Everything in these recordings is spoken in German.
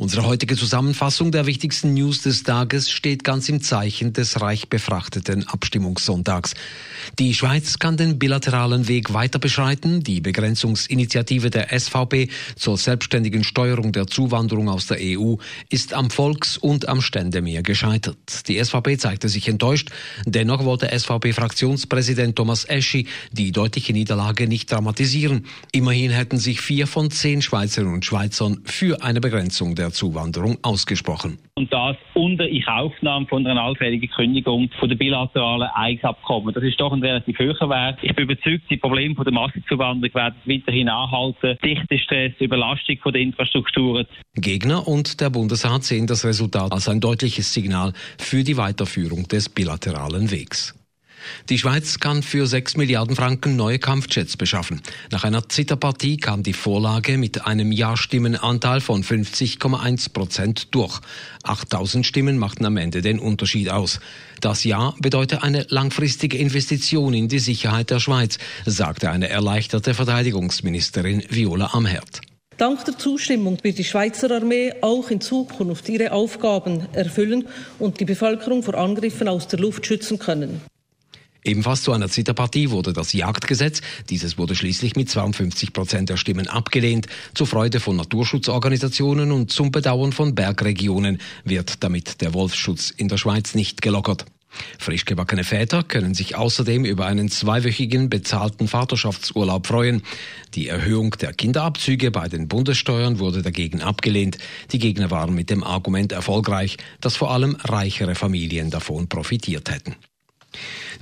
Unsere heutige Zusammenfassung der wichtigsten News des Tages steht ganz im Zeichen des reich befrachteten Abstimmungssonntags. Die Schweiz kann den bilateralen Weg weiter beschreiten. Die Begrenzungsinitiative der SVP zur selbstständigen Steuerung der Zuwanderung aus der EU ist am Volks- und am Ständemeer gescheitert. Die SVP zeigte sich enttäuscht. Dennoch wollte SVP-Fraktionspräsident Thomas Eschi die deutliche Niederlage nicht dramatisieren. Immerhin hätten sich vier von zehn Schweizerinnen und Schweizern für eine Begrenzung der der Zuwanderung ausgesprochen. Und das unter Inkaufnahme von einer allfälligen Kündigung von der bilateralen Eigenabkommen. Das ist doch ein relativ hoher Wert. Ich bin überzeugt, die Probleme von der Massenzuwanderung werden weiterhin anhalten. Dichtestress, Überlastung von der Infrastrukturen. Gegner und der Bundesrat sehen das Resultat als ein deutliches Signal für die Weiterführung des bilateralen Wegs. Die Schweiz kann für 6 Milliarden Franken neue Kampfjets beschaffen. Nach einer Zitterpartie kam die Vorlage mit einem Ja-Stimmenanteil von 50,1 Prozent durch. 8000 Stimmen machten am Ende den Unterschied aus. Das Ja bedeutet eine langfristige Investition in die Sicherheit der Schweiz, sagte eine erleichterte Verteidigungsministerin Viola Amherd. Dank der Zustimmung wird die Schweizer Armee auch in Zukunft ihre Aufgaben erfüllen und die Bevölkerung vor Angriffen aus der Luft schützen können. Ebenfalls zu einer Zitterpartie wurde das Jagdgesetz. Dieses wurde schließlich mit 52 Prozent der Stimmen abgelehnt. Zur Freude von Naturschutzorganisationen und zum Bedauern von Bergregionen wird damit der Wolfsschutz in der Schweiz nicht gelockert. Frisch gebackene Väter können sich außerdem über einen zweiwöchigen bezahlten Vaterschaftsurlaub freuen. Die Erhöhung der Kinderabzüge bei den Bundessteuern wurde dagegen abgelehnt. Die Gegner waren mit dem Argument erfolgreich, dass vor allem reichere Familien davon profitiert hätten.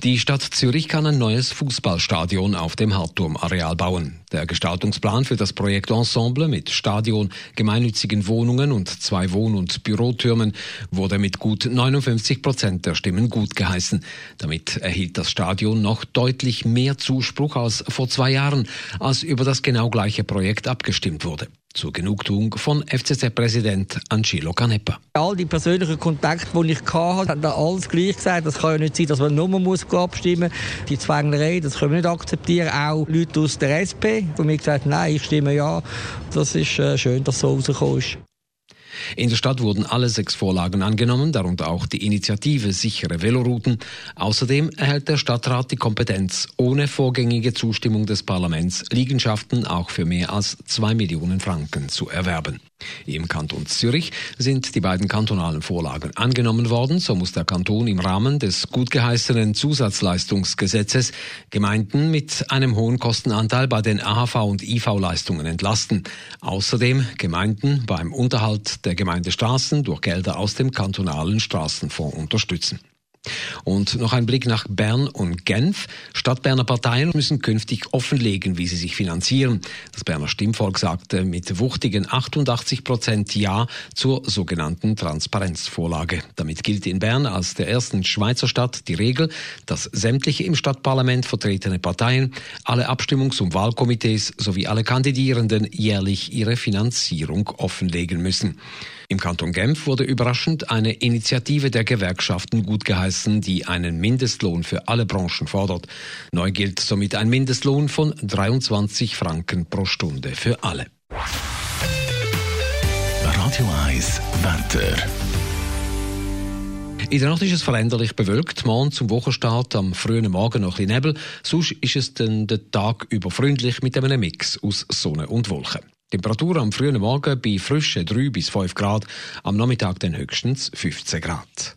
Die Stadt Zürich kann ein neues Fußballstadion auf dem Hartturm-Areal bauen. Der Gestaltungsplan für das Projekt Ensemble mit Stadion, gemeinnützigen Wohnungen und zwei Wohn- und Bürotürmen wurde mit gut 59 Prozent der Stimmen gut geheißen. Damit erhielt das Stadion noch deutlich mehr Zuspruch als vor zwei Jahren, als über das genau gleiche Projekt abgestimmt wurde zur Genugtuung von FCZ-Präsident Angelo Canepa. All die persönlichen Kontakte, die ich hatte, haben alles gleich gesagt. Das kann ja nicht sein, dass man nur muss abstimmen muss. Die Zwängerei, das können wir nicht akzeptieren. Auch Leute aus der SP, die mir gesagt haben, nein, ich stimme ja. Das ist äh, schön, dass so rausgekommen ist. In der Stadt wurden alle sechs Vorlagen angenommen, darunter auch die Initiative Sichere Velorouten. Außerdem erhält der Stadtrat die Kompetenz, ohne vorgängige Zustimmung des Parlaments Liegenschaften auch für mehr als zwei Millionen Franken zu erwerben. Im Kanton Zürich sind die beiden kantonalen Vorlagen angenommen worden. So muss der Kanton im Rahmen des gut geheißenen Zusatzleistungsgesetzes Gemeinden mit einem hohen Kostenanteil bei den AHV und IV-Leistungen entlasten. Außerdem Gemeinden beim Unterhalt der Gemeindestraßen durch Gelder aus dem kantonalen Straßenfonds unterstützen. Und noch ein Blick nach Bern und Genf. Stadtberner Parteien müssen künftig offenlegen, wie sie sich finanzieren. Das Berner Stimmvolk sagte mit wuchtigen 88 Prozent Ja zur sogenannten Transparenzvorlage. Damit gilt in Bern als der ersten Schweizer Stadt die Regel, dass sämtliche im Stadtparlament vertretene Parteien, alle Abstimmungs- und Wahlkomitees sowie alle Kandidierenden jährlich ihre Finanzierung offenlegen müssen. Im Kanton Genf wurde überraschend eine Initiative der Gewerkschaften gutgeheißen, die einen Mindestlohn für alle Branchen fordert. Neu gilt somit ein Mindestlohn von 23 Franken pro Stunde für alle. Radio 1 Wetter. In der Nacht ist es veränderlich bewölkt. Morgen zum Wochenstart am frühen Morgen noch ein Nebel. Sonst ist es dann den Tag über freundlich mit einem Mix aus Sonne und Wolken. Temperatur am frühen Morgen bei frischen 3 bis 5 Grad, am Nachmittag dann höchstens 15 Grad.